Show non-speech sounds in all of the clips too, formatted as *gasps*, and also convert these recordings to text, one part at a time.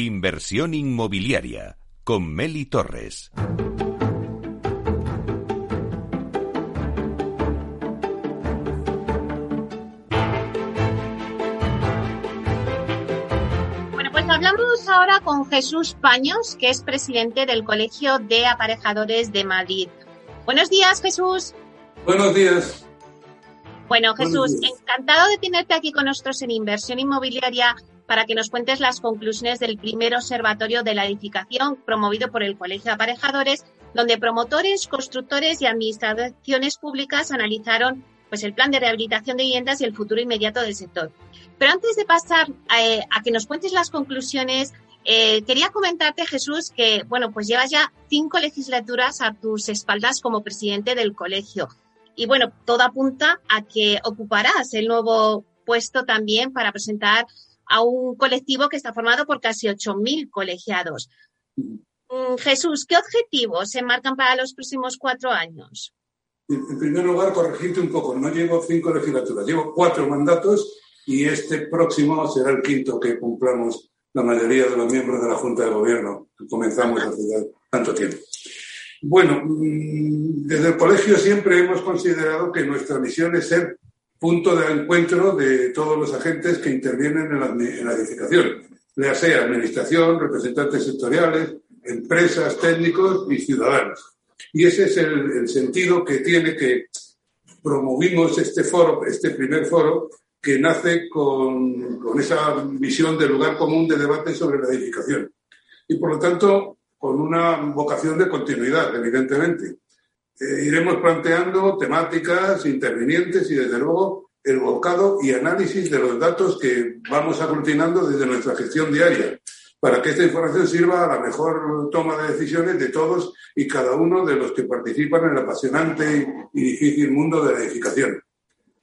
Inversión inmobiliaria con Meli Torres. Bueno, pues hablamos ahora con Jesús Paños, que es presidente del Colegio de Aparejadores de Madrid. Buenos días, Jesús. Buenos días. Bueno, Jesús, encantado de tenerte aquí con nosotros en Inversión Inmobiliaria para que nos cuentes las conclusiones del primer observatorio de la edificación promovido por el Colegio de Aparejadores, donde promotores, constructores y administraciones públicas analizaron pues, el plan de rehabilitación de viviendas y el futuro inmediato del sector. Pero antes de pasar eh, a, que nos cuentes las conclusiones, eh, quería comentarte, Jesús, que bueno, pues llevas ya cinco legislaturas a tus espaldas como presidente del colegio. Y bueno, todo apunta a que ocuparás el nuevo puesto también para presentar a un colectivo que está formado por casi 8.000 colegiados. Mm, Jesús, ¿qué objetivos se marcan para los próximos cuatro años? En primer lugar, corregirte un poco, no llevo cinco legislaturas, llevo cuatro mandatos y este próximo será el quinto que cumplamos la mayoría de los miembros de la Junta de Gobierno, que comenzamos hace tanto tiempo. Bueno, mm, desde el colegio siempre hemos considerado que nuestra misión es ser punto de encuentro de todos los agentes que intervienen en la, edificación, ya sea administración, representantes sectoriales, empresas, técnicos y ciudadanos. Y ese es el, sentido que tiene que promovimos este foro, este primer foro, que nace con, con, esa visión de lugar común de debate sobre la edificación. Y por lo tanto, con una vocación de continuidad, evidentemente. Eh, iremos planteando temáticas intervinientes y, desde luego, el volcado y análisis de los datos que vamos aglutinando desde nuestra gestión diaria, para que esta información sirva a la mejor toma de decisiones de todos y cada uno de los que participan en el apasionante y difícil mundo de la edificación.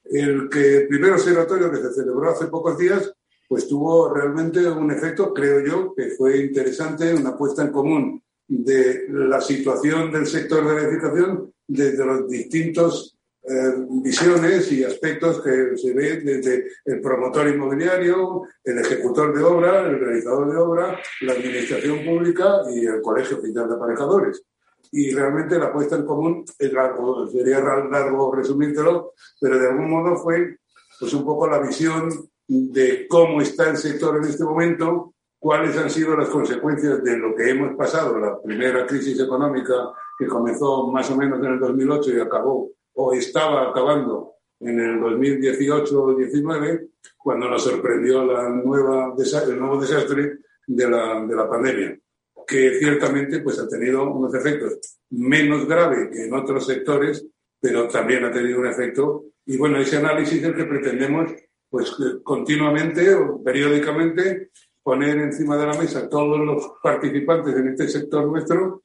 El, que primer observatorio que se celebró hace pocos días, pues tuvo realmente un efecto, creo yo, que fue interesante, una puesta en común de la situación del sector de la edificación desde los distintos eh, visiones y aspectos que se ven desde el promotor inmobiliario, el ejecutor de obra, el realizador de obra, la administración pública y el colegio oficial de aparejadores. Y realmente la puesta en común es largo, sería largo resumírtelo, pero de algún modo fue pues un poco la visión de cómo está el sector en este momento, cuáles han sido las consecuencias de lo que hemos pasado, la primera crisis económica que comenzó más o menos en el 2008 y acabó, o estaba acabando en el 2018-19, cuando nos sorprendió la nueva, el nuevo desastre de la, de la pandemia, que ciertamente pues, ha tenido unos efectos menos graves que en otros sectores, pero también ha tenido un efecto. Y bueno, ese análisis es el que pretendemos pues continuamente o periódicamente poner encima de la mesa todos los participantes en este sector nuestro,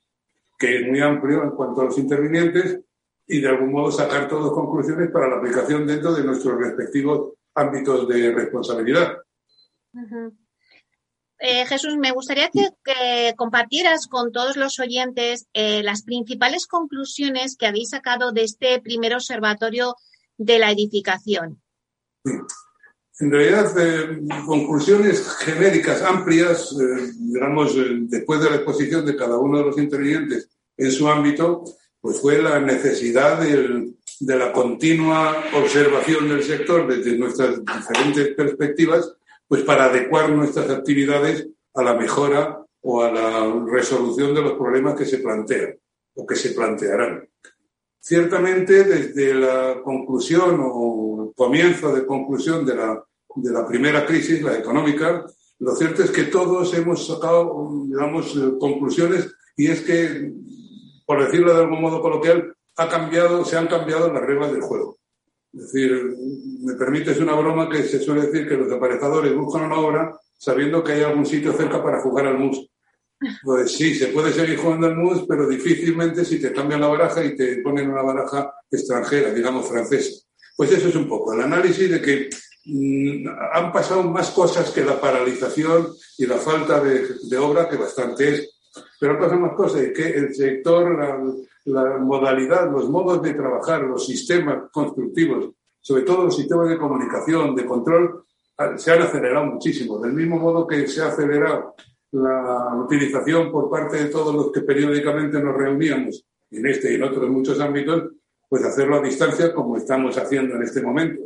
que es muy amplio en cuanto a los intervinientes, y de algún modo sacar todas conclusiones para la aplicación dentro de nuestros respectivos ámbitos de responsabilidad. Eh, Jesús, me gustaría que, compartieras con todos los oyentes eh, las principales conclusiones que habéis sacado de este primer observatorio de la edificación. En realidad, eh, conclusiones genéricas, amplias, eh, digamos, eh, después de la exposición de cada uno de los intervinientes en su ámbito, pues fue la necesidad de la continua observación del sector desde nuestras diferentes perspectivas, pues para adecuar nuestras actividades a la mejora o a la resolución de los problemas que se plantean o que se plantearán. Ciertamente, desde la conclusión o comienzo de conclusión de la de la primera crisis, la económica, lo cierto es que todos hemos sacado, digamos, conclusiones y es que, por decirlo de algún modo coloquial, ha cambiado, se han cambiado las reglas del juego. Es decir, me permites una broma que se suele decir que los aparejadores buscan una obra sabiendo que hay algún sitio cerca para jugar al mus. Pues sí, se puede seguir jugando al mus, pero difícilmente si te cambian la baraja y te ponen una baraja extranjera, digamos francesa. Pues eso es un poco el análisis de que Mm, han pasado más cosas que la paralización y la falta de, obra, que bastante es, pero han pasado más cosas que el sector, la, modalidad, los modos de trabajar, los sistemas constructivos, sobre todo los sistemas de comunicación, de control, se han acelerado muchísimo. Del mismo modo que se ha acelerado la utilización por parte de todos los que periódicamente nos reuníamos en este y en otros muchos ámbitos, pues hacerlo a distancia como estamos haciendo en este momento.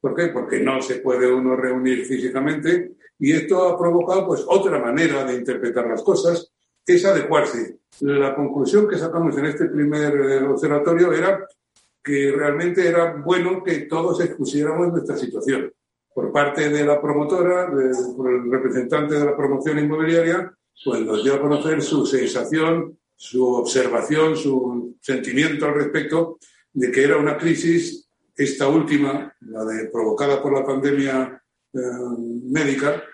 ¿Por qué? Porque no se puede uno reunir físicamente y esto ha provocado pues otra manera de interpretar las cosas, es adecuarse. La conclusión que sacamos en este primer eh, observatorio era que realmente era bueno que todos expusiéramos nuestra situación. Por parte de la promotora, por el representante de la promoción inmobiliaria, pues nos dio a conocer su sensación, su observación, su sentimiento al respecto de que era una crisis, esta última, la de, provocada por la pandemia eh, médica,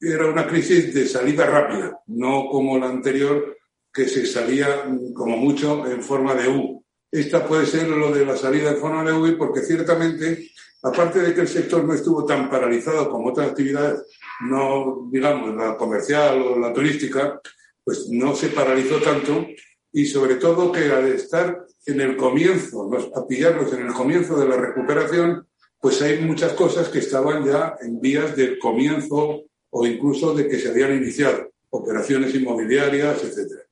era una crisis de salida rápida, no como la anterior que se salía como mucho en forma de U. Esta puede ser lo de la salida en forma de U porque ciertamente, aparte de que el sector no estuvo tan paralizado como otras actividades, no digamos la comercial o la turística, pues no se paralizó tanto y sobre todo que al estar en el comienzo, a pillarlos en el comienzo de la recuperación, pues hay muchas cosas que estaban ya en vías del comienzo o incluso de que se habían iniciado, operaciones inmobiliarias, etc.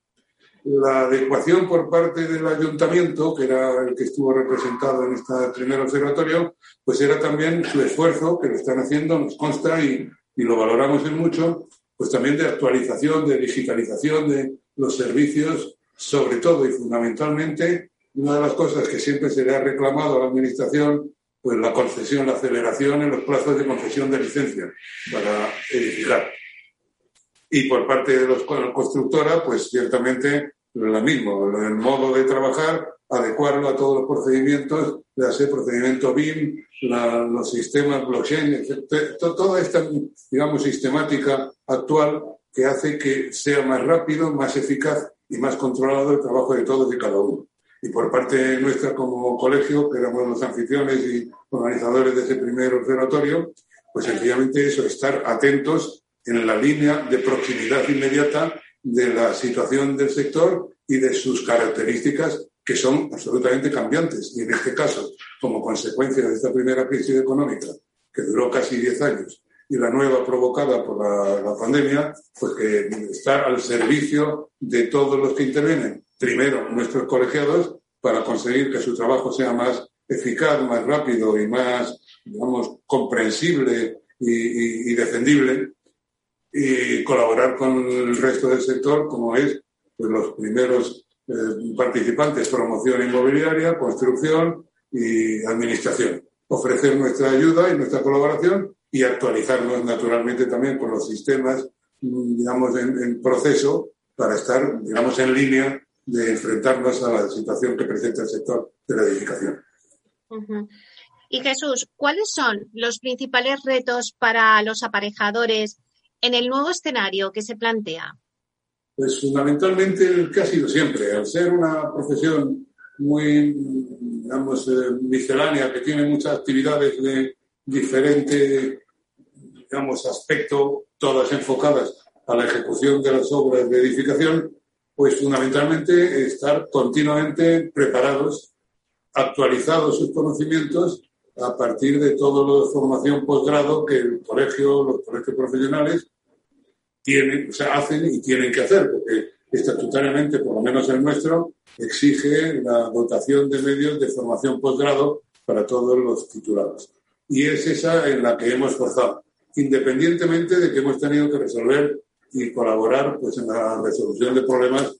La adecuación por parte del ayuntamiento, que era el que estuvo representado en este primer observatorio, pues era también su esfuerzo, que lo están haciendo, nos consta y, y lo valoramos en mucho, pues también de actualización, de digitalización de los servicios, sobre todo y fundamentalmente una de las cosas que siempre se le ha reclamado a la Administración, pues la concesión, la aceleración en los plazos de concesión de licencia para edificar. Y por parte de los constructora, pues ciertamente lo mismo, el modo de trabajar, adecuarlo a todos los procedimientos, ya sea procedimiento BIM, los sistemas blockchain, toda esta, digamos, sistemática actual que hace que sea más rápido, más eficaz y más controlado el trabajo de todos y cada uno. Y por parte nuestra como colegio, que éramos los anfitriones y organizadores de ese primer observatorio, pues sencillamente eso, estar atentos en la línea de proximidad inmediata de la situación del sector y de sus características que son absolutamente cambiantes. Y en este caso, como consecuencia de esta primera crisis económica, que duró casi 10 años, y la nueva provocada por la, pandemia, pues que estar al servicio de todos los que intervienen primero nuestros colegiados para conseguir que su trabajo sea más eficaz, más rápido y más, digamos, comprensible y, defendible y colaborar con el resto del sector como es pues, los primeros eh, participantes, promoción inmobiliaria, construcción y administración. Ofrecer nuestra ayuda y nuestra colaboración y actualizarnos naturalmente también con los sistemas, digamos, en, en proceso para estar, digamos, en línea de enfrentarnos a la situación que presenta el sector de la edificación. Y Jesús, ¿cuáles son los principales retos para los aparejadores en el nuevo escenario que se plantea? Pues fundamentalmente el que siempre, al ser una profesión muy, digamos, eh, miscelánea, que tiene muchas actividades de diferente, digamos, aspecto, todas enfocadas a la ejecución de las obras de edificación, pues fundamentalmente estar continuamente preparados, actualizados sus conocimientos a partir de toda la formación posgrado que el colegio, los colegios profesionales tienen, o sea, hacen y tienen que hacer, porque estatutariamente, por lo menos el nuestro, exige la dotación de medios de formación posgrado para todos los titulados. Y es esa en la que hemos forzado, independientemente de que hemos tenido que resolver y colaborar pues, en la resolución de problemas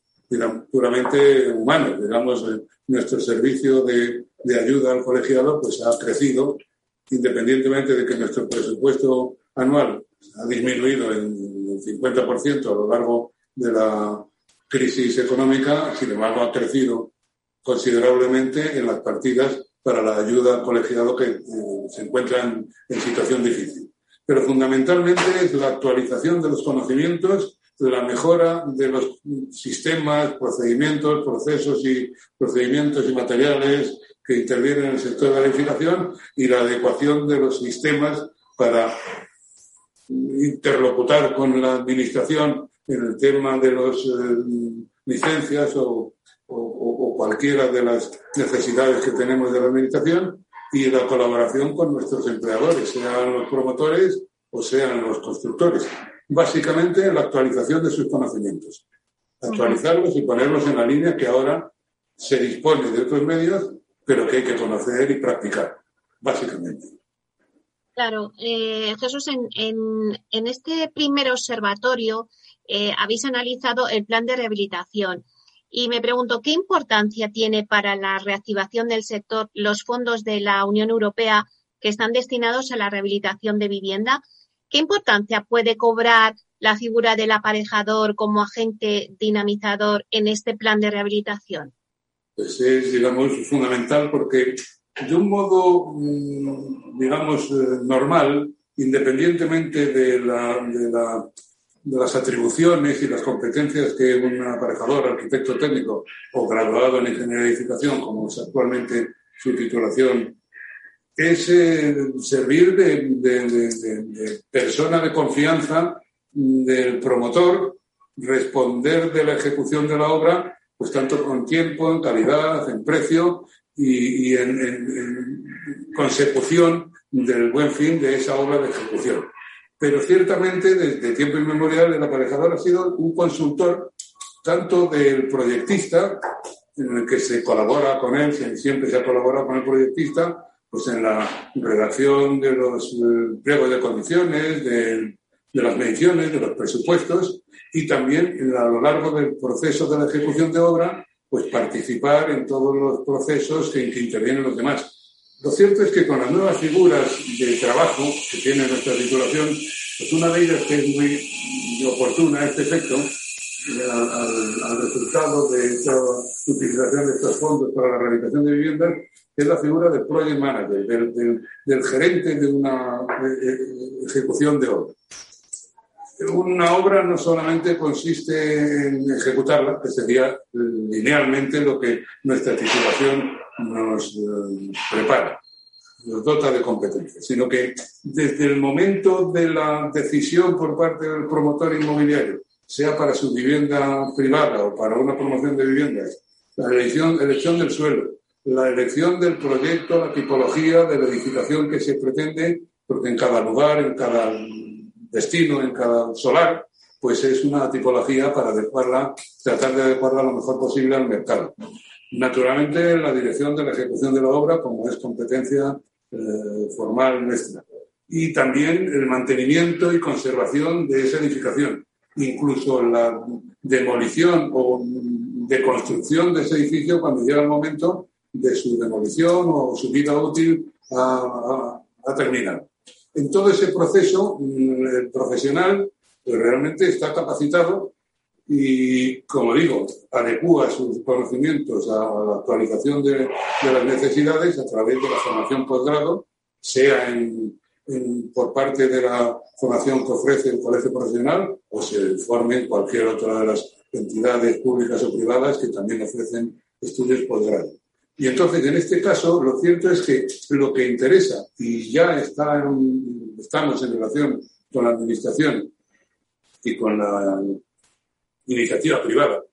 puramente humanos. Digamos, nuestro servicio de, de, ayuda al colegiado pues, ha crecido, independientemente de que nuestro presupuesto anual ha disminuido en un 50% a lo largo de la crisis económica, sin embargo, ha crecido considerablemente en las partidas para la ayuda al colegiado que eh, se encuentran en situación difícil. Pero fundamentalmente es la actualización de los conocimientos, la mejora de los sistemas, procedimientos, procesos y procedimientos y materiales que intervienen en el sector de la edificación y la adecuación de los sistemas para interlocutar con la administración en el tema de las eh, licencias o, cualquiera de las necesidades que tenemos de la administración y la colaboración con nuestros empleadores, sean los promotores o sean los constructores. básicamente en la actualización de sus conocimientos. Actualizarlos y ponerlos en la línea que ahora se dispone de otros medios, pero que hay que conocer y practicar, básicamente. Claro, eh, Jesús, en, en, este primer observatorio eh, habéis analizado el plan de rehabilitación y me pregunto qué importancia tiene para la reactivación del sector los fondos de la Unión Europea que están destinados a la rehabilitación de vivienda. ¿Qué importancia puede cobrar la figura del aparejador como agente dinamizador en este plan de rehabilitación? Pues es, digamos, fundamental porque de un modo, mm, digamos, eh, normal, independientemente de, las atribuciones y las competencias que un aparejador, arquitecto técnico o graduado en ingeniería de edificación, como es actualmente su titulación, es eh, servir de persona de confianza del promotor, responder de la ejecución de la obra, pues tanto con tiempo, en calidad, en precio y, en, consecución del buen fin de esa obra de ejecución. Pero ciertamente, desde tiempo inmemorial, el aparejador ha sido un consultor tanto del proyectista, en el que se colabora con él, siempre se ha colaborado con el proyectista, pues en la redacción de los pliegos de condiciones, de, de las mediciones, de los presupuestos y también a lo largo del proceso de la ejecución de obra pues participar en todos los procesos en que intervienen los demás. Lo cierto es que con las nuevas figuras de trabajo que tiene nuestra titulación, pues una de ellas que es muy oportuna a este efecto, al, resultado de esta utilización de estos fondos para la rehabilitación de viviendas, es la figura del project manager, del, gerente de una eh, eh, ejecución de obra una obra no solamente consiste en ejecutarla, que sería linealmente lo que nuestra titulación nos eh, prepara, nos dota de competencias, sino que desde el momento de la decisión por parte del promotor inmobiliario, sea para su vivienda privada o para una promoción de viviendas, la elección, elección del suelo, la elección del proyecto, la tipología de la edificación que se pretende, porque en cada lugar, en cada destino en cada solar, pues es una tipología para adecuarla, tratar de adecuarla lo mejor posible al mercado. Naturalmente, la dirección de la ejecución de la obra, como es competencia eh, formal nuestra. Y también el mantenimiento y conservación de esa edificación. Incluso la demolición o deconstrucción de ese edificio cuando llega el momento de su demolición o su vida útil a, terminar en todo ese proceso mm, el profesional pues, realmente está capacitado y, como digo, adecúa sus conocimientos a, la actualización de, las necesidades a través de la formación posgrado, sea por parte de la formación que ofrece el colegio profesional o se forme en cualquier otra de las entidades públicas o privadas que también ofrecen estudios posgrado. Y entonces, en este caso, lo cierto es que lo que interesa, y ya está estamos en relación con la Administración y con la iniciativa privada,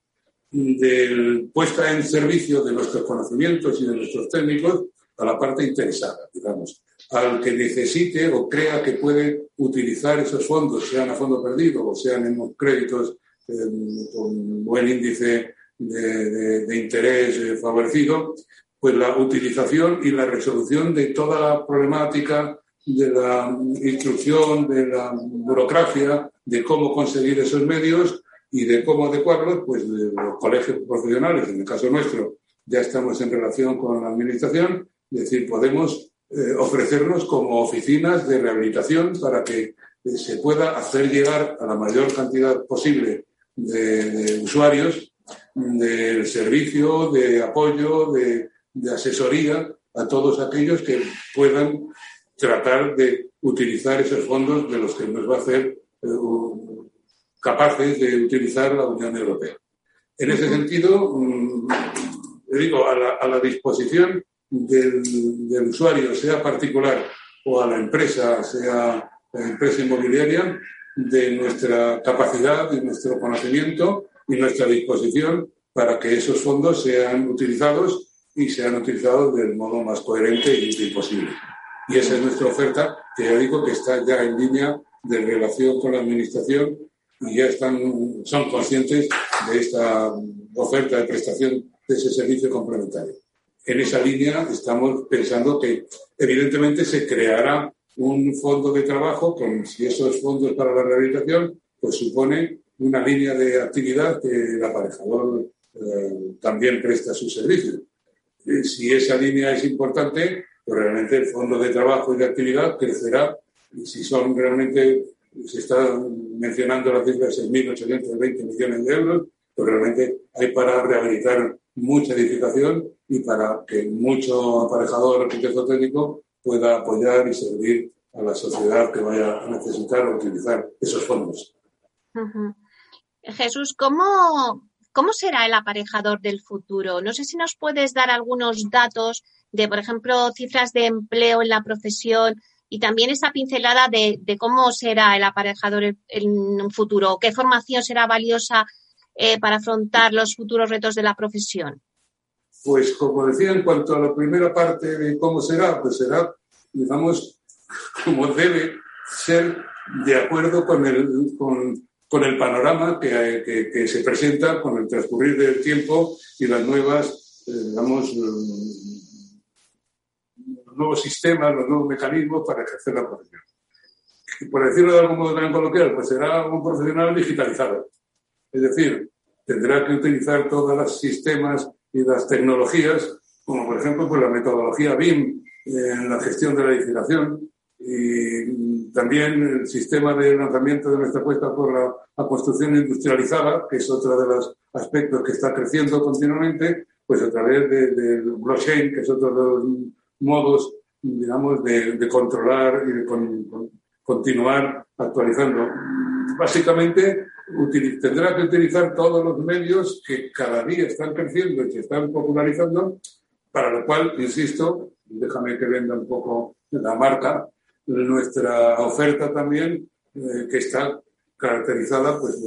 de puesta en servicio de nuestros conocimientos y de nuestros técnicos a la parte interesada, digamos, al que necesite o crea que puede utilizar esos fondos, sean a fondo perdido o sean en créditos eh, con buen índice de, interés eh, favorecido, pues la utilización y la resolución de toda la problemática de la instrucción, de la burocracia, de cómo conseguir esos medios y de cómo adecuarlos, pues de los colegios profesionales, en el caso nuestro, ya estamos en relación con la administración, es decir, podemos eh, ofrecernos como oficinas de rehabilitación para que eh, se pueda hacer llegar a la mayor cantidad posible de usuarios del servicio de apoyo, de, asesoría a todos aquellos que puedan tratar de utilizar esos fondos de los que nos va a hacer eh, capaces de utilizar la Unión Europea. En ese sentido, mm, digo, a la, disposición del, del, usuario, sea particular o a la empresa, sea la empresa inmobiliaria, de nuestra capacidad, de nuestro conocimiento y nuestra disposición para que esos fondos sean utilizados y sean utilizados del modo más coherente y útil posible. Y esa es nuestra oferta, que ya digo que está ya en línea de relación con la administración y ya están, son conscientes de esta oferta de prestación de ese servicio complementario. En esa línea estamos pensando que evidentemente se creará un fondo de trabajo con si esos fondos para la rehabilitación pues supone una línea de actividad que el aparejador eh, también presta su servicio. Si esa línea es importante, pues realmente el fondo de trabajo y de actividad crecerá. Y si son realmente, se está mencionando la cifra de 6.820 millones de euros, pues realmente hay para rehabilitar mucha edificación y para que mucho aparejador arquitecto técnico pueda apoyar y servir a la sociedad que vaya a necesitar o utilizar esos fondos. Jesús, ¿cómo, ¿cómo será el aparejador del futuro? No sé si nos puedes dar algunos datos de, por ejemplo, cifras de empleo en la profesión y también esa pincelada de, cómo será el aparejador en un futuro, qué formación será valiosa eh, para afrontar los futuros retos de la profesión. Pues como decía, en cuanto a la primera parte de cómo será, pues será, digamos, *laughs* como debe ser de acuerdo con el, con, con el panorama que, que, se presenta con el transcurrir del tiempo y las nuevas, eh, digamos, los nuevos sistemas, los nuevos mecanismos para ejercer la profesión. por decirlo de algún modo tan coloquial, pues será un profesional digitalizado. Es decir, tendrá que utilizar todos los sistemas y las tecnologías, como por ejemplo pues la metodología BIM en la gestión de la edificación, y también el sistema de lanzamiento de nuestra apuesta por la, construcción industrializada, que es otro de los aspectos que está creciendo continuamente, pues a través del de, blockchain, que es otro de los modos, digamos, de, controlar y de continuar actualizando. Básicamente, tendrá que utilizar todos los medios que cada día están creciendo y se están popularizando, para lo cual, insisto, déjame que venda un poco la marca, nuestra oferta también, eh, que está caracterizada, pues,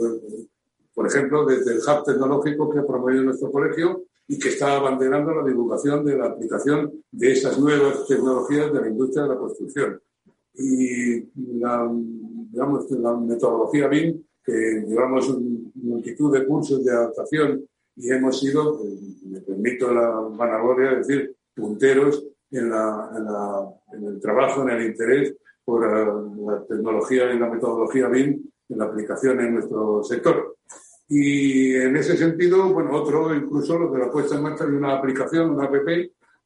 por ejemplo, desde el hub tecnológico que promovido nuestro colegio y que está abanderando la divulgación de la aplicación de esas nuevas tecnologías de la industria de la construcción. Y la, digamos, la metodología BIM, que llevamos multitud de cursos de adaptación y hemos sido, pues, me permito la vanagloria de decir, punteros en, la, en, el trabajo, en el interés por la, tecnología y la metodología BIM en la aplicación en nuestro sector. Y en ese sentido, bueno, otro, incluso lo de la puesta en marcha de una aplicación, una app,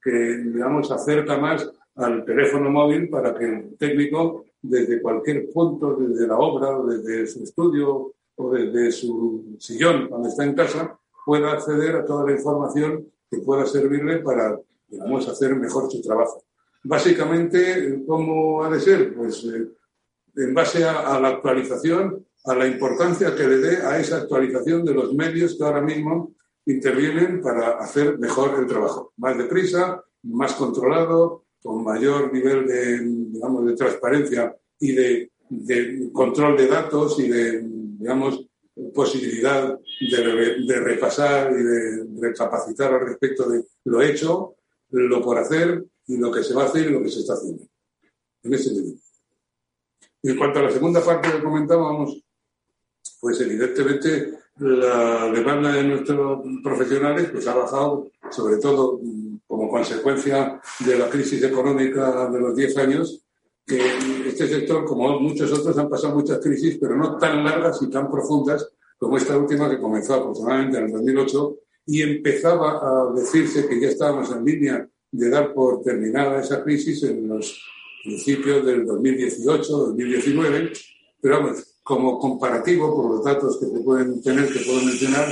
que, digamos, acerca más al teléfono móvil para que el técnico, desde cualquier punto, desde la obra, desde su estudio o desde su sillón cuando está en casa, pueda acceder a toda la información que pueda servirle para digamos, hacer mejor su trabajo. Básicamente, ¿cómo ha de ser? Pues eh, en base a, la actualización, a la importancia que le dé a esa actualización de los medios que ahora mismo intervienen para hacer mejor el trabajo. Más deprisa, más controlado, con mayor nivel de, digamos, de transparencia y de, control de datos y de, digamos, posibilidad de, de repasar y de recapacitar al respecto de lo hecho lo por hacer y lo que se va a hacer y lo que se está haciendo. En ese nivel. En cuanto a la segunda parte que comentábamos, pues evidentemente la demanda de nuestros profesionales pues ha bajado, sobre todo como consecuencia de la crisis económica de los 10 años, que este sector, como muchos otros, han pasado muchas crisis, pero no tan largas y tan profundas como esta última que comenzó aproximadamente en el 2008 y empezaba a decirse que ya estábamos en línea de dar por terminada esa crisis en los principios del 2018-2019, pero vamos, como comparativo por los datos que se pueden tener, que puedo mencionar,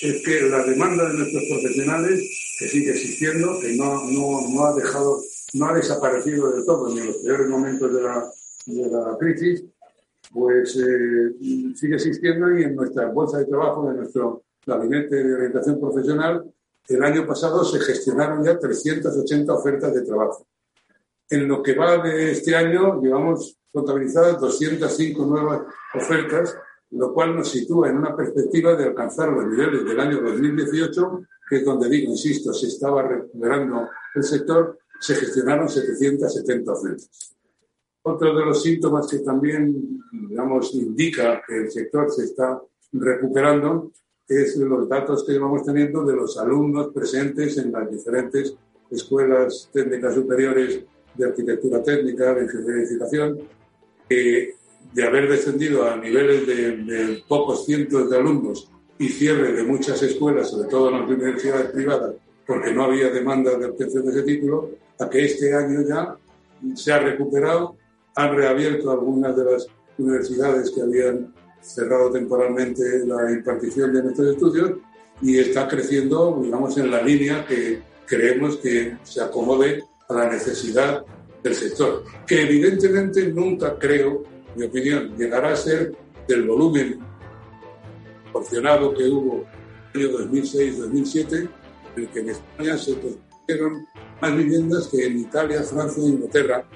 es que la demanda de nuestros profesionales, que sigue existiendo, que no, no, no ha dejado, no ha desaparecido del todo ni en los peores momentos de la, de la crisis, pues eh, sigue existiendo y en nuestra bolsa de trabajo, en nuestro gabinete de orientación profesional, el año pasado se gestionaron ya 380 ofertas de trabajo. En lo que va de este año, llevamos contabilizadas 205 nuevas ofertas, lo cual nos sitúa en una perspectiva de alcanzar los niveles del año 2018, que es donde digo, insisto, se estaba recuperando el sector, se gestionaron 770 ofertas. Otro de los síntomas que también, digamos, indica que el sector se está recuperando es los datos que vamos teniendo de los alumnos presentes en las diferentes escuelas técnicas superiores de arquitectura técnica, de ingeniería que de haber descendido a niveles de, pocos cientos de alumnos y cierre de muchas escuelas, sobre todo en las universidades privadas, porque no había demanda de obtención de ese título, a que este año ya se ha recuperado, han reabierto algunas de las universidades que habían cerrado temporalmente la impartición de nuestros estudios y está creciendo, digamos, en la línea que creemos que se acomode a la necesidad del sector, que evidentemente nunca creo, mi opinión, llegará a ser del volumen proporcionado que hubo en el año 2006-2007, en el que en España se construyeron más viviendas que en Italia, Francia e Inglaterra,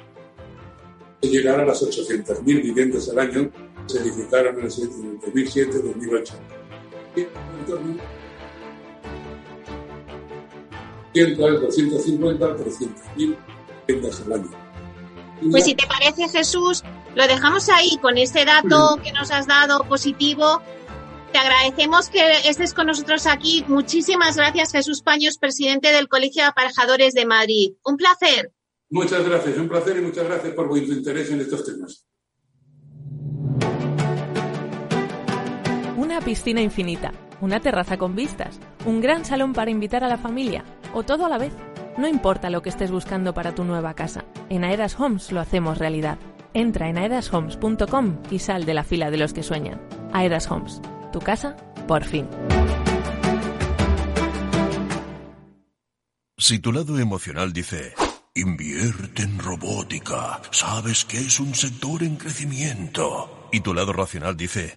llegar a las 800.000 viviendas al año se edificaron en el 2007-2008. 250, 300 mil al año. Pues si te parece, Jesús, lo dejamos ahí con ese dato que nos has dado positivo. Te agradecemos que estés con nosotros aquí. Muchísimas gracias, Jesús Paños, presidente del Colegio de Aparejadores de Madrid. Un placer. Muchas gracias, un placer y muchas gracias por vuestro interés en estos temas. Una piscina infinita, una terraza con vistas, un gran salón para invitar a la familia o todo a la vez. No importa lo que estés buscando para tu nueva casa, en Aedas Homes lo hacemos realidad. Entra en aedashomes.com y sal de la fila de los que sueñan. Aedas Homes, tu casa, por fin. Si tu lado emocional dice, invierte en robótica, sabes que es un sector en crecimiento, y tu lado racional dice,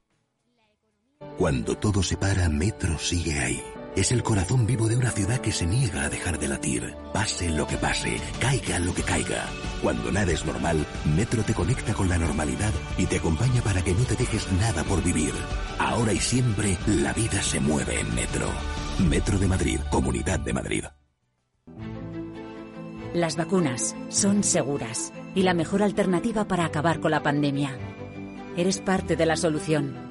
Cuando todo se para, Metro sigue ahí. Es el corazón vivo de una ciudad que se niega a dejar de latir. Pase lo que pase, caiga lo que caiga. Cuando nada es normal, Metro te conecta con la normalidad y te acompaña para que no te dejes nada por vivir. Ahora y siempre, la vida se mueve en Metro. Metro de Madrid, Comunidad de Madrid. Las vacunas son seguras y la mejor alternativa para acabar con la pandemia. Eres parte de la solución.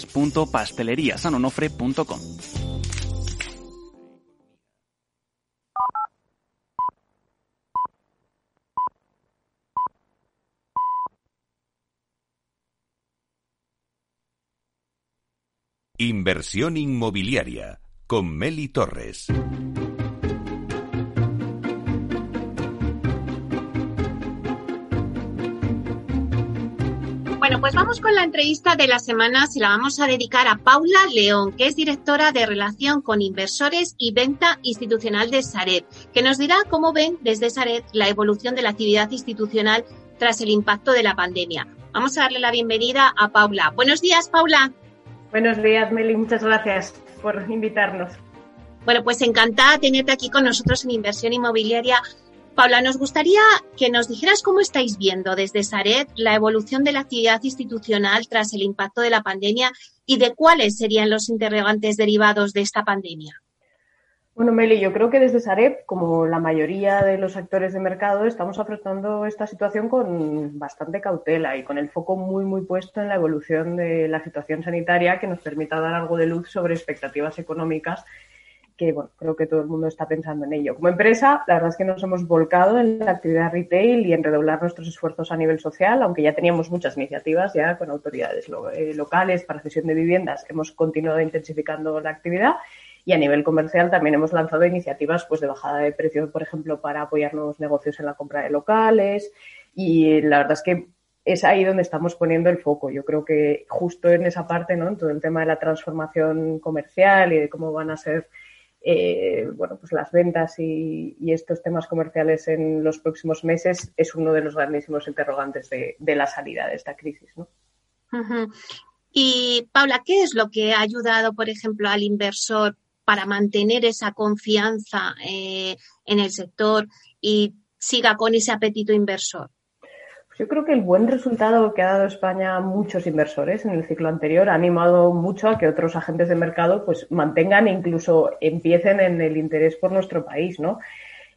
www.pasteleriasanonofre.com. Inversión inmobiliaria con Meli Torres. Pues vamos con la entrevista de la semana. Se la vamos a dedicar a Paula León, que es directora de Relación con Inversores y Venta Institucional de Saret, que nos dirá cómo ven desde Saret la evolución de la actividad institucional tras el impacto de la pandemia. Vamos a darle la bienvenida a Paula. Buenos días, Paula. Buenos días, Meli. Muchas gracias por invitarnos. Bueno, pues encantada de tenerte aquí con nosotros en Inversión Inmobiliaria Paula, nos gustaría que nos dijeras cómo estáis viendo desde Saret la evolución de la actividad institucional tras el impacto de la pandemia y de cuáles serían los interrogantes derivados de esta pandemia. Bueno, Meli, yo creo que desde Sareb, como la mayoría de los actores de mercado, estamos afrontando esta situación con bastante cautela y con el foco muy, muy puesto en la evolución de la situación sanitaria que nos permita dar algo de luz sobre expectativas económicas que bueno, creo que todo el mundo está pensando en ello. Como empresa, la verdad es que nos hemos volcado en la actividad retail y en redoblar nuestros esfuerzos a nivel social, aunque ya teníamos muchas iniciativas ya con autoridades eh, locales para cesión de viviendas, hemos continuado intensificando la actividad y a nivel comercial también hemos lanzado iniciativas pues de bajada de precios, por ejemplo, para apoyar nuevos negocios en la compra de locales y la verdad es que es ahí donde estamos poniendo el foco. Yo creo que justo en esa parte, ¿no? En todo el tema de la transformación comercial y de cómo van a ser eh, bueno, pues las ventas y, estos temas comerciales en los próximos meses es uno de los grandísimos interrogantes de, la salida de esta crisis. ¿no? Y Paula, ¿qué es lo que ha ayudado, por ejemplo, al inversor para mantener esa confianza eh, en el sector y siga con ese apetito inversor? Yo creo que el buen resultado que ha dado España a muchos inversores en el ciclo anterior ha animado mucho a que otros agentes de mercado pues mantengan e incluso empiecen en el interés por nuestro país, ¿no?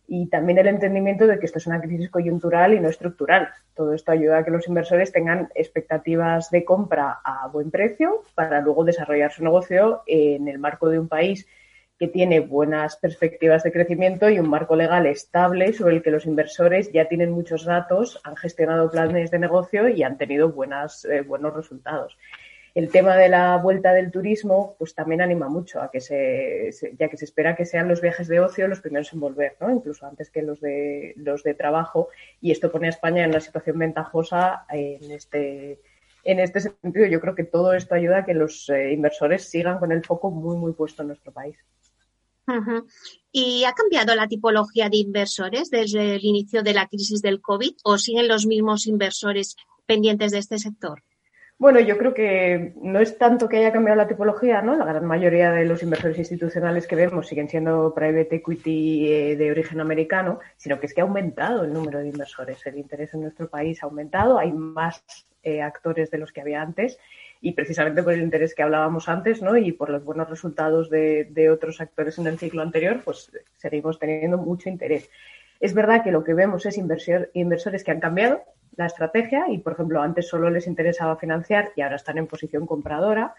Y también el entendimiento de que esto es una crisis coyuntural y no estructural. Todo esto ayuda a que los inversores tengan expectativas de compra a buen precio para luego desarrollar su negocio en el marco de un país que tiene buenas perspectivas de crecimiento y un marco legal estable sobre el que los inversores ya tienen muchos datos, han gestionado planes de negocio y han tenido buenas, eh, buenos resultados. El tema de la vuelta del turismo, pues también anima mucho a que se, ya que se espera que sean los viajes de ocio los primeros en volver, ¿no? Incluso antes que los de los de trabajo. Y esto pone a España en una situación ventajosa en este, en este sentido. Yo creo que todo esto ayuda a que los eh, inversores sigan con el foco muy, muy puesto en nuestro país. ¿Y ha cambiado la tipología de inversores desde el inicio de la crisis del COVID o siguen los mismos inversores pendientes de este sector? Bueno, yo creo que no es tanto que haya cambiado la tipología, ¿no? La gran mayoría de los inversores institucionales que vemos siguen siendo private equity eh, de origen americano, sino que es que ha aumentado el número de inversores. El interés en nuestro país ha aumentado, hay más eh, actores de los que había antes y precisamente por el interés que hablábamos antes ¿no? y por los buenos resultados de, otros actores en el ciclo anterior, pues seguimos teniendo mucho interés. Es verdad que lo que vemos es inversores que han cambiado la estrategia y, por ejemplo, antes solo les interesaba financiar y ahora están en posición compradora.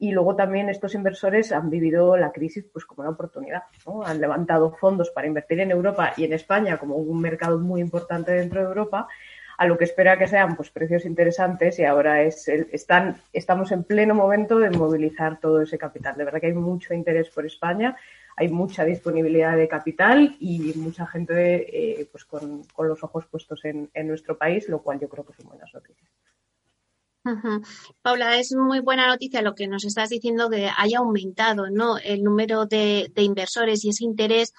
Y luego también estos inversores han vivido la crisis pues como una oportunidad. Han levantado fondos para invertir en Europa y en España como un mercado muy importante dentro de Europa a lo que espera que sean pues precios interesantes y ahora es están estamos en pleno momento de movilizar todo ese capital. De verdad que hay mucho interés por España, hay mucha disponibilidad de capital y mucha gente eh, pues con, los ojos puestos en, nuestro país, lo cual yo creo que son buenas noticias. Paula, es muy buena noticia lo que nos estás diciendo que haya aumentado ¿no? el número de, de inversores y ese interés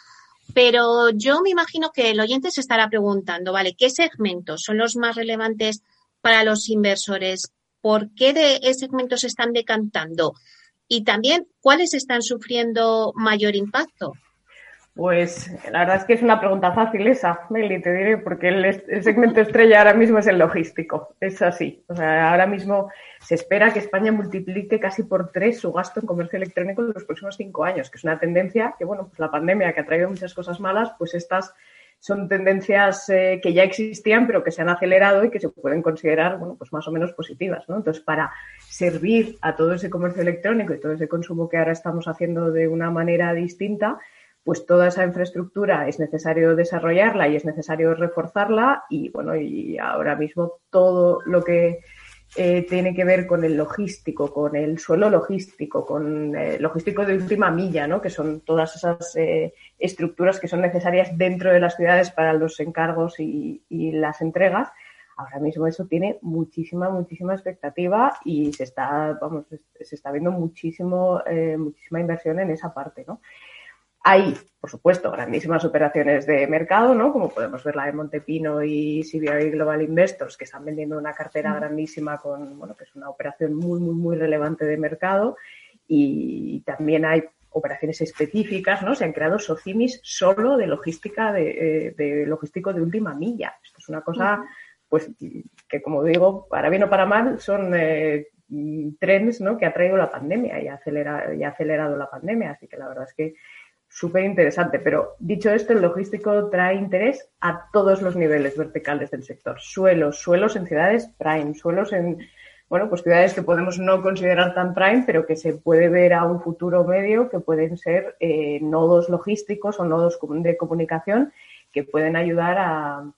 pero yo me imagino que el oyente se estará preguntando, ¿vale? ¿Qué segmentos son los más relevantes para los inversores? ¿Por qué de segmentos se están decantando? Y también, ¿cuáles están sufriendo mayor impacto? Pues la verdad es que es una pregunta fácil esa, Meli, te diré, porque el, segmento estrella ahora mismo es el logístico. Es así. O sea, ahora mismo se espera que España multiplique casi por tres su gasto en comercio electrónico en los próximos cinco años, que es una tendencia que, bueno, pues la pandemia que ha traído muchas cosas malas, pues estas son tendencias eh, que ya existían, pero que se han acelerado y que se pueden considerar, bueno, pues más o menos positivas, ¿no? Entonces, para servir a todo ese comercio electrónico y todo ese consumo que ahora estamos haciendo de una manera distinta, pues toda esa infraestructura es necesario desarrollarla y es necesario reforzarla y bueno, y ahora mismo todo lo que eh, tiene que ver con el logístico, con el suelo logístico, con el logístico de última milla, ¿no? que son todas esas estructuras que son necesarias dentro de las ciudades para los encargos y, y las entregas ahora mismo eso tiene muchísima, muchísima expectativa y se está, vamos, se está viendo muchísimo, eh, muchísima inversión en esa parte, ¿no? Hay, por supuesto, grandísimas operaciones de mercado, ¿no? Como podemos ver la de Montepino y CBI Global Investors, que están vendiendo una cartera grandísima con, bueno, que es una operación muy, muy, muy relevante de mercado. Y también hay operaciones específicas, ¿no? Se han creado socimis solo de logística de, eh, de logístico de última milla. Esto es una cosa pues que como digo, para bien o para mal, son eh, trends ¿no? que ha traído la pandemia y ha, y ha acelerado la pandemia. Así que la verdad es que súper interesante. Pero dicho esto, el logístico trae interés a todos los niveles verticales del sector. Suelos, suelos en ciudades prime, suelos en, bueno, pues ciudades que podemos no considerar tan prime, pero que se puede ver a un futuro medio que pueden ser eh, nodos logísticos o nodos de comunicación que pueden ayudar a,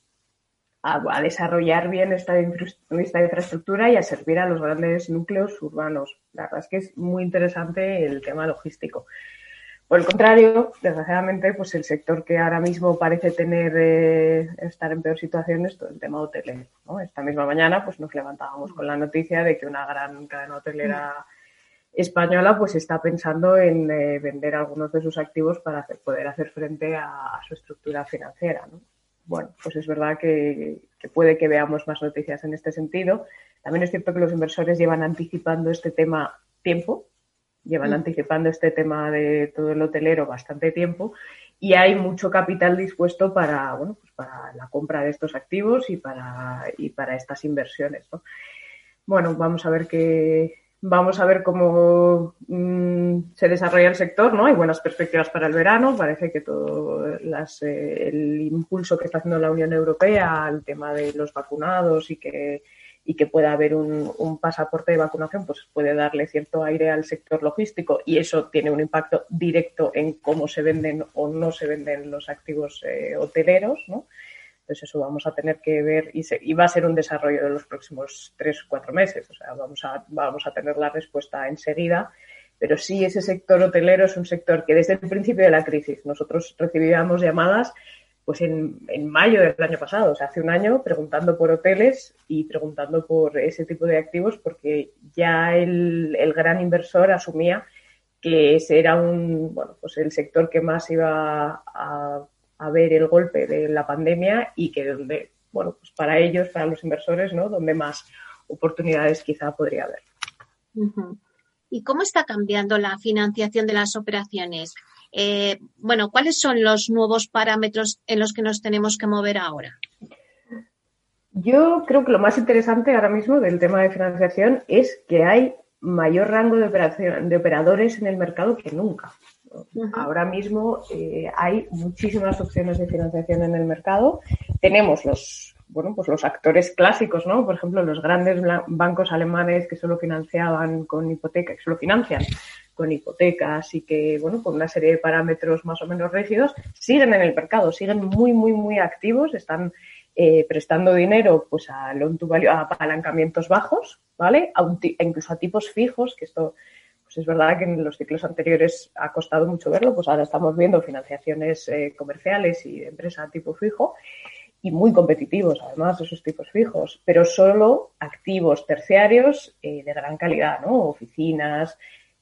a, desarrollar bien esta, esta, infraestructura y a servir a los grandes núcleos urbanos. La verdad es que es muy interesante el tema logístico. Por el contrario, desgraciadamente, pues el sector que ahora mismo parece tener eh, estar en peor situación es todo el tema hotelero. Esta misma mañana, pues nos levantábamos con la noticia de que una gran cadena hotelera española, pues está pensando en eh, vender algunos de sus activos para poder hacer frente a, su estructura financiera. ¿no? bueno, pues es verdad que, puede que veamos más noticias en este sentido. También es cierto que los inversores llevan anticipando este tema tiempo, llevan mm. anticipando este tema de todo el hotelero bastante tiempo y hay mucho capital dispuesto para, bueno, pues para la compra de estos activos y para, y para estas inversiones. Bueno, vamos a ver qué, Vamos a ver cómo mm, se desarrolla el sector, ¿no? Hay buenas perspectivas para el verano. Parece que todo las, eh, el impulso que está haciendo la Unión Europea al tema de los vacunados y que, y que pueda haber un, un, pasaporte de vacunación, pues puede darle cierto aire al sector logístico y eso tiene un impacto directo en cómo se venden o no se venden los activos eh, hoteleros, ¿no? Entonces eso vamos a tener que ver y, va a ser un desarrollo de los próximos tres o cuatro meses. O sea, vamos a, vamos a tener la respuesta enseguida. Pero sí, ese sector hotelero es un sector que desde el principio de la crisis nosotros recibíamos llamadas pues en, en, mayo del año pasado, o sea, hace un año, preguntando por hoteles y preguntando por ese tipo de activos, porque ya el, el, gran inversor asumía que ese era un, bueno, pues el sector que más iba a a ver el golpe de la pandemia y que donde, bueno, pues para ellos, para los inversores, ¿no? Donde más oportunidades quizá podría haber. ¿Y cómo está cambiando la financiación de las operaciones? Eh, bueno, ¿cuáles son los nuevos parámetros en los que nos tenemos que mover ahora? Yo creo que lo más interesante ahora mismo del tema de financiación es que hay mayor rango de, operación, de operadores en el mercado que nunca. Ahora mismo eh, hay muchísimas opciones de financiación en el mercado. Tenemos los, bueno, pues los actores clásicos, ¿no? Por ejemplo, los grandes bancos alemanes que solo financiaban con hipotecas, que solo financian con hipotecas y que, bueno, con una serie de parámetros más o menos rígidos, siguen en el mercado, siguen muy, muy, muy activos, están eh, prestando dinero pues a loan to value, a apalancamientos bajos, ¿vale? incluso a tipos fijos, que esto pues es verdad que en los ciclos anteriores ha costado mucho verlo, pues ahora estamos viendo financiaciones eh, comerciales y de empresa tipo fijo y muy competitivos, además, esos tipos fijos, pero solo activos terciarios eh, de gran calidad, ¿no? Oficinas,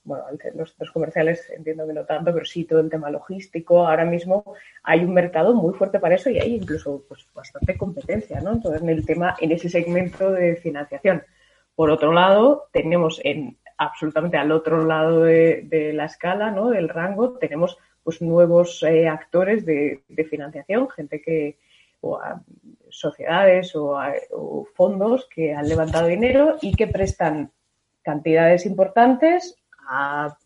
bueno, los centros comerciales entiendo que no tanto, pero sí todo el tema logístico. Ahora mismo hay un mercado muy fuerte para eso y hay incluso pues, bastante competencia, ¿no? Entonces, en el tema, en ese segmento de financiación. Por otro lado, tenemos en absolutamente al otro lado de, la escala, ¿no? Del rango, tenemos pues nuevos eh, actores de, financiación, gente que, o sociedades o, o, fondos que han levantado dinero y que prestan cantidades importantes a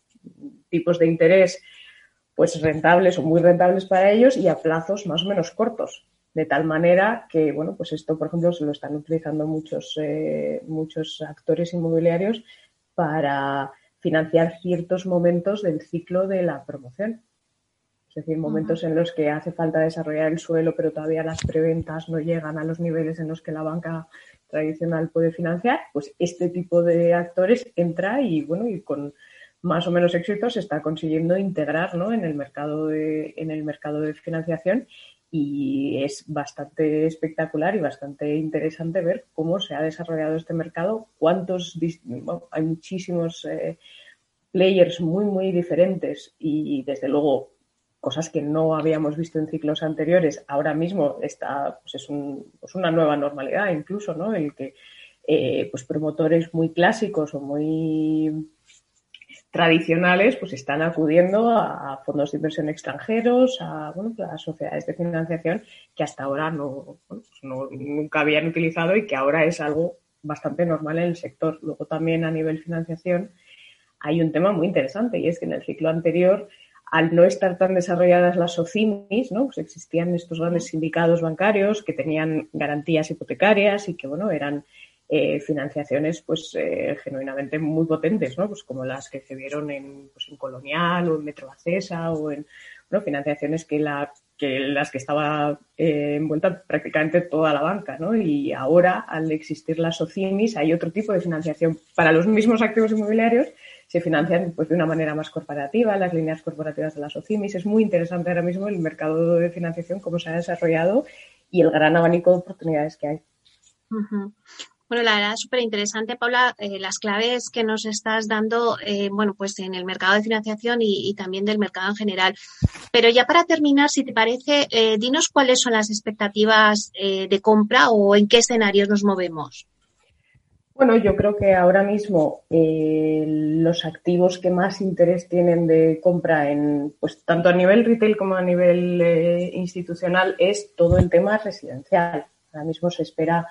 tipos de interés pues rentables o muy rentables para ellos y a plazos más o menos cortos. De tal manera que, bueno, pues esto, por ejemplo, se lo están utilizando muchos, eh, muchos actores inmobiliarios para financiar ciertos momentos del ciclo de la promoción. Es decir, momentos en los que hace falta desarrollar el suelo, pero todavía las preventas no llegan a los niveles en los que la banca tradicional puede financiar, pues este tipo de actores entra y bueno, y con más o menos éxito se está consiguiendo integrar ¿no? en, el mercado de, en el mercado de financiación y es bastante espectacular y bastante interesante ver cómo se ha desarrollado este mercado, cuántos, hay muchísimos eh, players muy, muy diferentes y desde luego cosas que no habíamos visto en ciclos anteriores, ahora mismo está, pues es, un, pues una nueva normalidad incluso, ¿no? El que eh, pues promotores muy clásicos o muy tradicionales pues están acudiendo a, fondos de inversión extranjeros, a, bueno, a sociedades de financiación que hasta ahora no, pues no, nunca habían utilizado y que ahora es algo bastante normal en el sector. Luego también a nivel financiación hay un tema muy interesante y es que en el ciclo anterior al no estar tan desarrolladas las SOCIMIS, ¿no? Pues existían estos grandes sindicatos bancarios que tenían garantías hipotecarias y que, bueno, eran eh, financiaciones, pues, eh, genuinamente muy potentes, ¿no? Pues como las que se vieron en, pues, en Colonial o en Metro Acesa o en, bueno, financiaciones que la que las que estaba eh, envuelta prácticamente toda la banca, ¿no? Y ahora, al existir las SOCIMIS, hay otro tipo de financiación para los mismos activos inmobiliarios se financian pues, de una manera más corporativa, las líneas corporativas de las OCIMIS. Es muy interesante ahora mismo el mercado de financiación, cómo se ha desarrollado y el gran abanico de oportunidades que hay. Bueno, la verdad es súper interesante, Paula, eh, las claves que nos estás dando, eh, bueno, pues en el mercado de financiación y, también del mercado en general. Pero ya para terminar, si te parece, eh, dinos cuáles son las expectativas de compra o en qué escenarios nos movemos. Bueno, yo creo que ahora mismo eh, los activos que más interés tienen de compra en, pues tanto a nivel retail como a nivel eh, institucional es todo el tema residencial. Ahora mismo se espera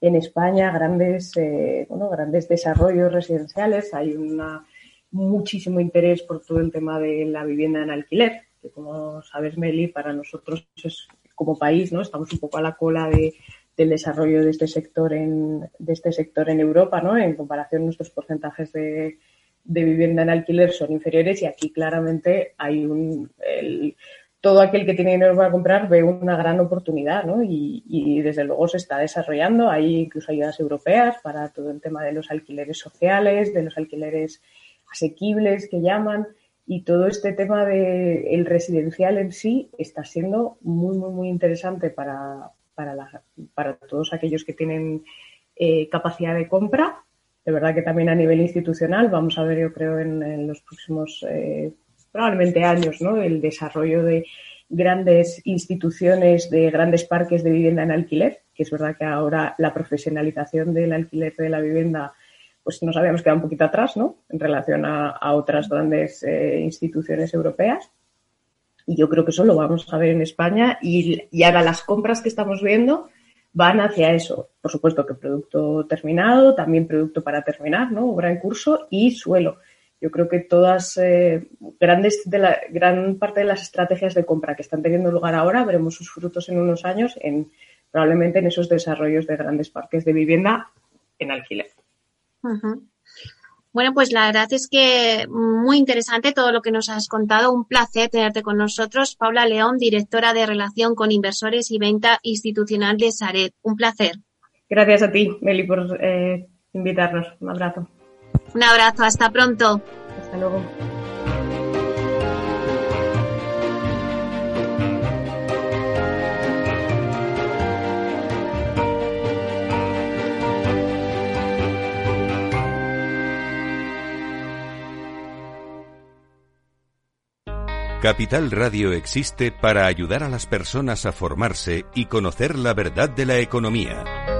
en España grandes, eh, bueno, grandes desarrollos residenciales. Hay una, muchísimo interés por todo el tema de la vivienda en alquiler, que como sabes, Meli, para nosotros es como país, ¿no? Estamos un poco a la cola de del desarrollo de este sector en, de este sector en Europa, ¿no? En comparación, nuestros porcentajes de, vivienda en alquiler son inferiores y aquí claramente hay un todo aquel que tiene dinero para comprar ve una gran oportunidad, ¿no? Y, desde luego se está desarrollando. Hay incluso ayudas europeas para todo el tema de los alquileres sociales, de los alquileres asequibles que llaman. Y todo este tema del residencial en sí está siendo muy, muy, muy interesante para, para, todos aquellos que tienen eh, capacidad de compra. De verdad que también a nivel institucional vamos a ver, yo creo, en, los próximos eh, probablemente años, ¿no? El desarrollo de grandes instituciones, de grandes parques de vivienda en alquiler, que es verdad que ahora la profesionalización del alquiler de la vivienda pues nos habíamos quedado un poquito atrás, ¿no? En relación a, otras grandes eh, instituciones europeas. Y yo creo que eso lo vamos a ver en España y, ahora las compras que estamos viendo van hacia eso. Por supuesto que producto terminado, también producto para terminar, ¿no? Obra en curso y suelo. Yo creo que todas eh, grandes de la gran parte de las estrategias de compra que están teniendo lugar ahora veremos sus frutos en unos años en probablemente en esos desarrollos de grandes parques de vivienda en alquiler. Bueno, pues la verdad es que muy interesante todo lo que nos has contado. Un placer tenerte con nosotros. Paula León, directora de Relación con Inversores y Venta Institucional de Saret. Un placer. Gracias a ti, Meli, por eh, invitarnos. Un abrazo. Un abrazo. Hasta pronto. Hasta luego. Capital Radio existe para ayudar a las personas a formarse y conocer la verdad de la economía.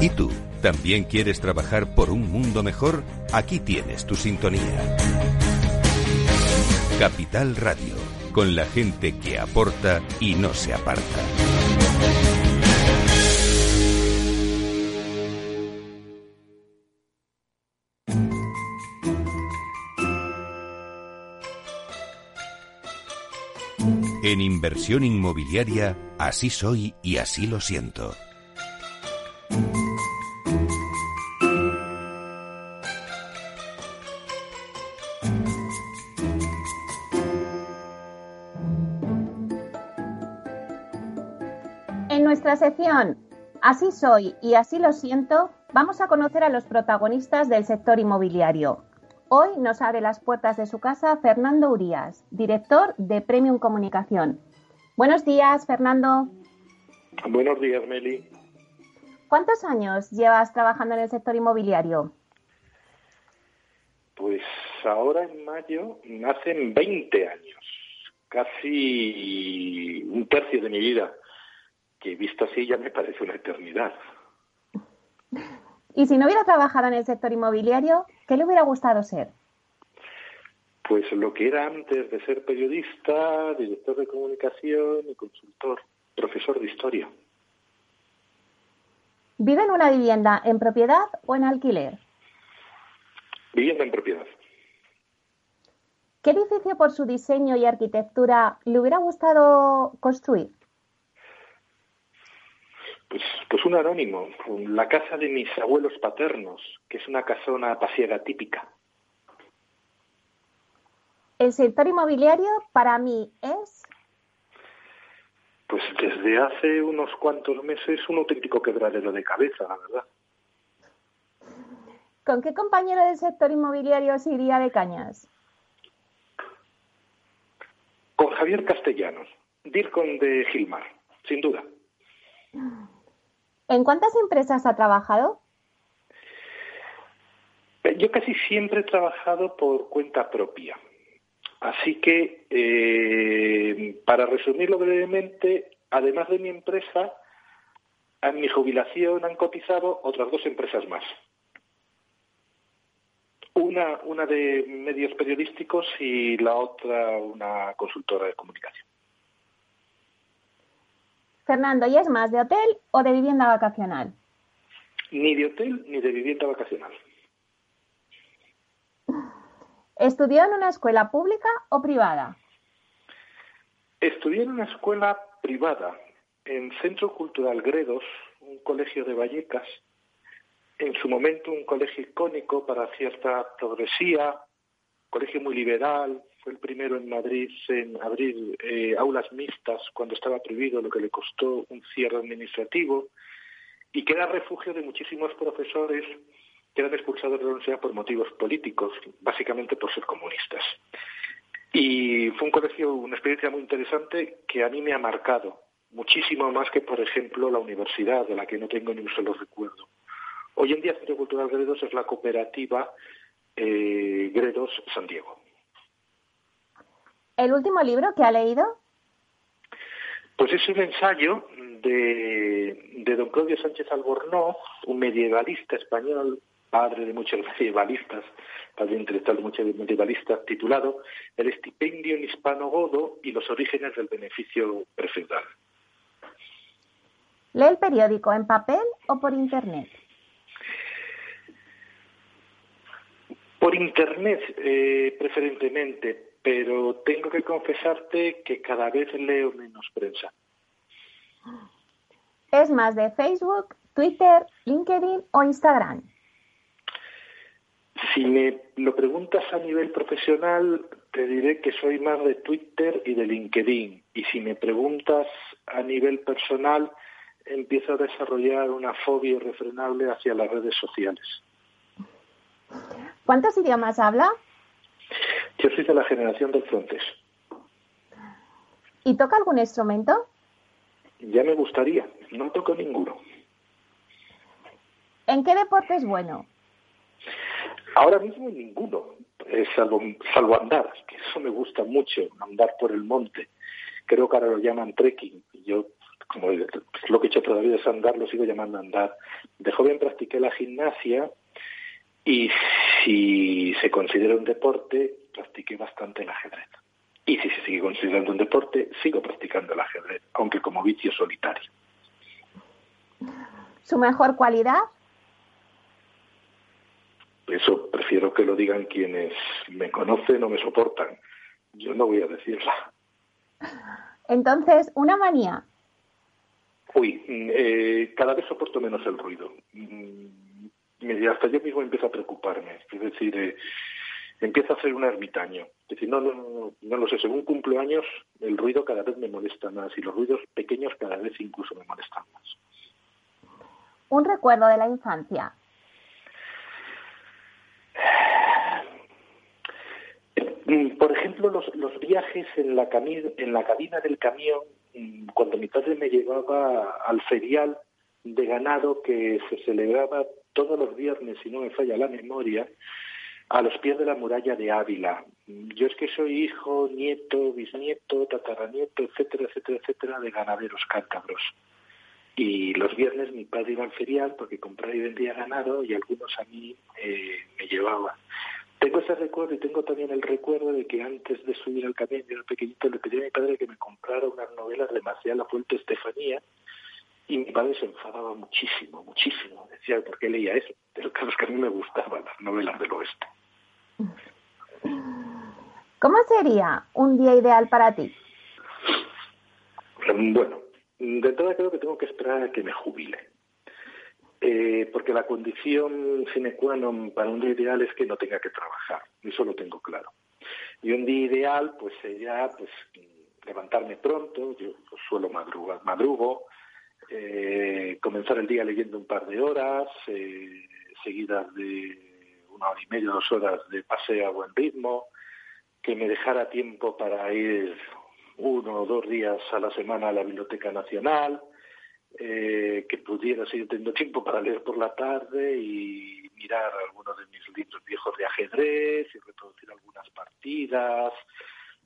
¿Y tú? ¿También quieres trabajar por un mundo mejor? Aquí tienes tu sintonía. Capital Radio, con la gente que aporta y no se aparta. En inversión inmobiliaria, así soy y así lo siento. Nuestra sección Así soy y así lo siento, vamos a conocer a los protagonistas del sector inmobiliario. Hoy nos abre las puertas de su casa Fernando Urías, director de Premium Comunicación. Buenos días, Fernando. Buenos días, Meli. ¿Cuántos años llevas trabajando en el sector inmobiliario? Pues ahora en mayo nacen 20 años, casi un tercio de mi vida, que visto así ya me parece una eternidad. Y si no hubiera trabajado en el sector inmobiliario, ¿qué le hubiera gustado ser? Pues lo que era antes de ser periodista, director de comunicación y consultor, profesor de historia. ¿Vive en una vivienda en propiedad o en alquiler? Vivienda en propiedad. ¿Qué edificio por su diseño y arquitectura le hubiera gustado construir? Pues, pues un anónimo, la casa de mis abuelos paternos, que es una casona pasiega típica. El sector inmobiliario para mí es... Pues desde hace unos cuantos meses un auténtico quebradero de cabeza, la verdad. ¿Con qué compañero del sector inmobiliario se iría de cañas? Con Javier Castellanos, DIRCON de Gilmar, sin duda. *gasps* ¿En cuántas empresas ha trabajado? Eh, yo casi siempre he trabajado por cuenta propia. Así que, eh, para resumirlo brevemente, además de mi empresa, en mi jubilación han cotizado otras dos empresas más. Una, una de medios periodísticos y la otra una consultora de comunicación. Fernando, ¿y es más de hotel o de vivienda vacacional? Ni de hotel ni de vivienda vacacional. ¿Estudió en una escuela pública o privada? Estudié en una escuela privada, en Centro Cultural Gredos, un colegio de Vallecas, en su momento un colegio icónico para cierta progresía, colegio muy liberal, el primero en Madrid en abrir eh, aulas mixtas cuando estaba prohibido, lo que le costó un cierre administrativo, y que era refugio de muchísimos profesores que eran expulsados de la universidad por motivos políticos, básicamente por ser comunistas. Y fue un colegio, una experiencia muy interesante que a mí me ha marcado, muchísimo más que, por ejemplo, la universidad, de la que no tengo ni un solo recuerdo. Hoy en día Centro Cultural Gredos es la cooperativa eh, Gredos San Diego. ¿El último libro que ha leído? Pues es un ensayo de, de don Claudio Sánchez Albornoz, un medievalista español, padre de muchos *laughs* medievalistas, padre intelectual de muchos medievalistas, titulado El estipendio en hispano-godo y los orígenes del beneficio prefeudal. ¿Lee el periódico en papel o por Internet? Por Internet, eh, preferentemente, pero tengo que confesarte que cada vez leo menos prensa. ¿Es más de Facebook, Twitter, LinkedIn o Instagram? Si me lo preguntas a nivel profesional, te diré que soy más de Twitter y de LinkedIn. Y si me preguntas a nivel personal, empiezo a desarrollar una fobia irrefrenable hacia las redes sociales. ¿Cuántos idiomas habla? Yo soy de la generación del frontés. ¿Y toca algún instrumento? Ya me gustaría, no toco ninguno. ¿En qué deporte es bueno? Ahora mismo ninguno, salvo, salvo andar, que eso me gusta mucho, andar por el monte. Creo que ahora lo llaman trekking. Yo, como lo que he hecho todavía es andar, lo sigo llamando andar. De joven practiqué la gimnasia y si se considera un deporte, practiqué bastante el ajedrez. Y si se sigue considerando un deporte, sigo practicando el ajedrez, aunque como vicio solitario. ¿Su mejor cualidad? Eso prefiero que lo digan quienes me conocen o me soportan. Yo no voy a decirla. Entonces, una manía. Uy, eh, cada vez soporto menos el ruido. Mm, hasta yo mismo empiezo a preocuparme. Es decir, eh, empiezo a hacer un ermitaño. Es decir, no, no, no, no lo sé, según cumplo años, el ruido cada vez me molesta más y los ruidos pequeños cada vez incluso me molestan más. Un recuerdo de la infancia. Mm, por ejemplo, los, los viajes en la, en la cabina del camión, mm, cuando mi padre me llevaba al ferial de ganado que se celebraba todos los viernes, si no me falla la memoria, a los pies de la muralla de Ávila. Yo es que soy hijo, nieto, bisnieto, tataranieto, etcétera, etcétera, etcétera, de ganaderos cántabros. Y los viernes mi padre iba al ferial porque compraba y vendía ganado y algunos a mí eh, me llevaban. Tengo ese recuerdo y tengo también el recuerdo de que antes de subir al camión, yo era pequeñito, le pedí a mi padre que me comprara unas novelas de Marcial La Fuente Estefanía y mi padre se enfadaba muchísimo, muchísimo. Decía, ¿por qué leía eso? Pero claro, es que a mí me gustaban las novelas del oeste. ¿Cómo sería un día ideal para ti? Bueno, de entrada creo que tengo que esperar a que me jubile. Eh, porque la condición sine qua non para un día ideal es que no tenga que trabajar, eso lo tengo claro. Y un día ideal, pues sería pues, levantarme pronto, yo suelo madrugar, madrugo, eh, comenzar el día leyendo un par de horas, eh, seguidas de una hora y media, dos horas de paseo a buen ritmo, que me dejara tiempo para ir uno o dos días a la semana a la Biblioteca Nacional, eh, que pudiera seguir teniendo tiempo para leer por la tarde y mirar algunos de mis libros viejos de ajedrez y reproducir algunas partidas.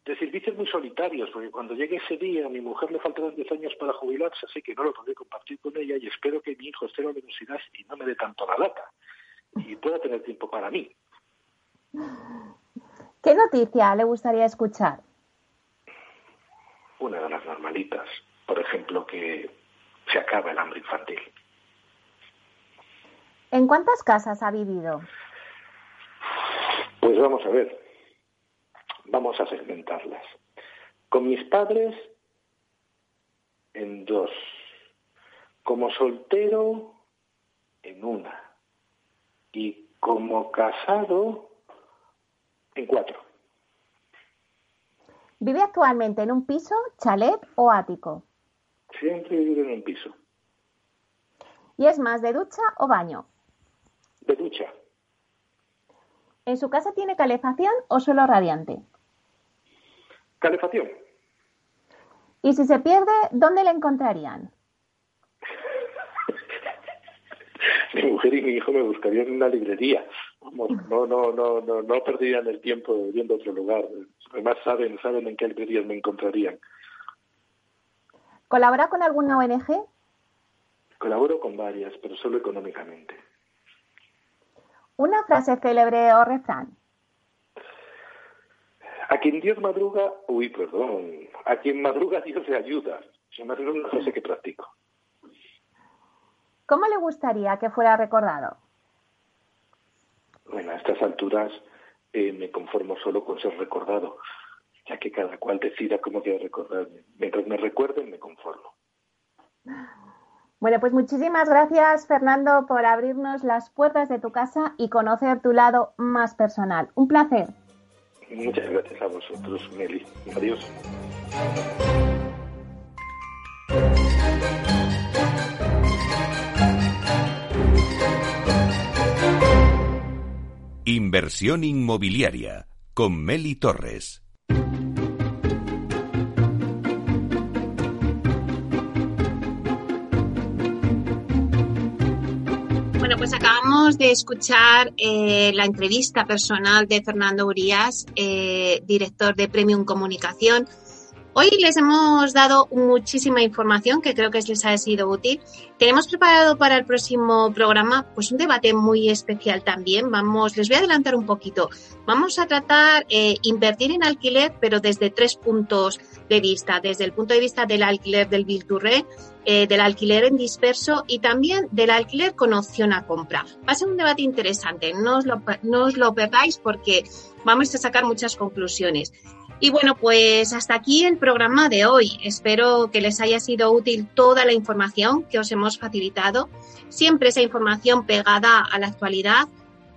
De servicios muy solitarios, porque cuando llegue ese día a mi mujer le faltarán 10 años para jubilarse, así que no lo podré compartir con ella y espero que mi hijo esté en la universidad y no me dé tanto la lata y pueda tener tiempo para mí. ¿Qué noticia le gustaría escuchar? Una de las normalitas. Por ejemplo, que se acaba el hambre infantil. ¿En cuántas casas ha vivido? Pues vamos a ver, vamos a segmentarlas. Con mis padres, en dos. Como soltero, en una. Y como casado, en cuatro. ¿Vive actualmente en un piso, chalet o ático? Siempre vivido en un piso. ¿Y es más de ducha o baño? De ducha. ¿En su casa tiene calefacción o suelo radiante? Calefacción. ¿Y si se pierde, dónde le encontrarían? *laughs* mi mujer y mi hijo me buscarían en una librería. no, no, no, no, no perderían el tiempo viendo otro lugar. Además saben, saben en qué librerías me encontrarían. ¿Colabora con alguna ONG? Colaboro con varias, pero solo económicamente. ¿Una frase célebre o refrán? A quien Dios madruga, uy, perdón, a quien madruga Dios le ayuda. Se me una frase que practico. ¿Cómo le gustaría que fuera recordado? Bueno, a estas alturas eh, me conformo solo con ser recordado ya que cada cual decida cómo quiere recordarme. Mientras me recuerden, me conformo. Bueno, pues muchísimas gracias, Fernando, por abrirnos las puertas de tu casa y conocer tu lado más personal. Un placer. Muchas gracias a vosotros, Meli. Adiós. Inversión inmobiliaria con Meli Torres. Pues acabamos de escuchar eh, la entrevista personal de Fernando Urias, eh, director de Premium Comunicación. Hoy les hemos dado muchísima información que creo que les ha sido útil. Tenemos preparado para el próximo programa pues un debate muy especial también. Vamos, les voy a adelantar un poquito. Vamos a tratar eh, invertir en alquiler, pero desde tres puntos de vista, desde el punto de vista del alquiler del Bilturré, eh, del alquiler en disperso y también del alquiler con opción a compra. Va a ser un debate interesante, no os lo, no os lo perdáis porque vamos a sacar muchas conclusiones. Y bueno, pues hasta aquí el programa de hoy. Espero que les haya sido útil toda la información que os hemos facilitado. Siempre esa información pegada a la actualidad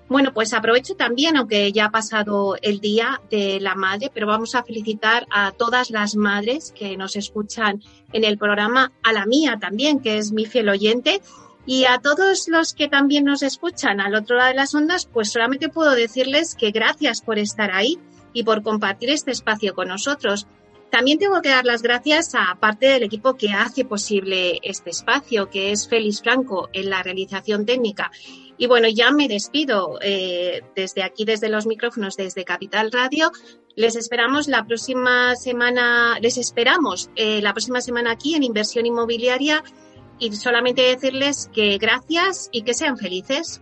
bueno, pues aprovecho también, aunque ya ha pasado el Día de la Madre, pero vamos a felicitar a todas las madres que nos escuchan en el programa, a la mía también, que es mi fiel oyente, y a todos los que también nos escuchan al otro lado de las ondas, pues solamente puedo decirles que gracias por estar ahí y por compartir este espacio con nosotros. También tengo que dar las gracias a parte del equipo que hace posible este espacio, que es Félix Franco en la realización técnica y bueno, ya me despido eh, desde aquí, desde los micrófonos, desde Capital Radio. Les esperamos la próxima semana, les esperamos eh, la próxima semana aquí en Inversión Inmobiliaria y solamente decirles que gracias y que sean felices.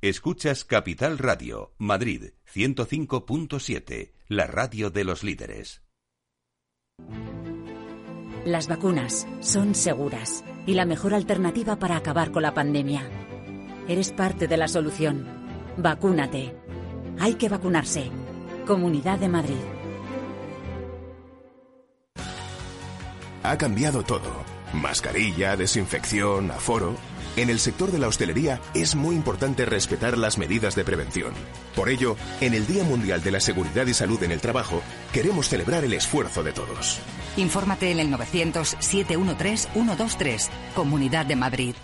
Escuchas Capital Radio, Madrid 105.7, la radio de los líderes. Las vacunas son seguras y la mejor alternativa para acabar con la pandemia. Eres parte de la solución. Vacúnate. Hay que vacunarse. Comunidad de Madrid. Ha cambiado todo. Mascarilla, desinfección, aforo. En el sector de la hostelería es muy importante respetar las medidas de prevención. Por ello, en el Día Mundial de la Seguridad y Salud en el Trabajo, queremos celebrar el esfuerzo de todos. Infórmate en el 900-713-123, Comunidad de Madrid.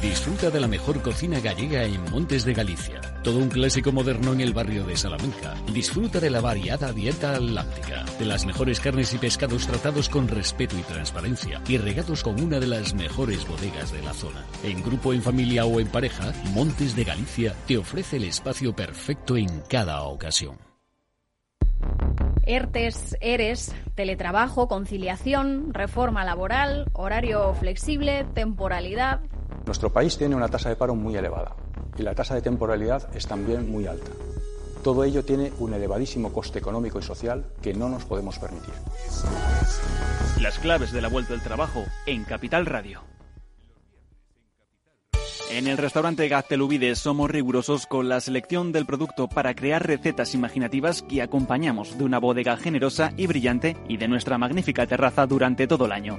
Disfruta de la mejor cocina gallega en Montes de Galicia. Todo un clásico moderno en el barrio de Salamanca. Disfruta de la variada dieta atlántica, de las mejores carnes y pescados tratados con respeto y transparencia y regados con una de las mejores bodegas de la zona. En grupo, en familia o en pareja, Montes de Galicia te ofrece el espacio perfecto en cada ocasión. ERTES, ERES, teletrabajo, conciliación, reforma laboral, horario flexible, temporalidad. Nuestro país tiene una tasa de paro muy elevada y la tasa de temporalidad es también muy alta. Todo ello tiene un elevadísimo coste económico y social que no nos podemos permitir. Las claves de la vuelta al trabajo en Capital Radio. En el restaurante Gaztelubides somos rigurosos con la selección del producto para crear recetas imaginativas que acompañamos de una bodega generosa y brillante y de nuestra magnífica terraza durante todo el año.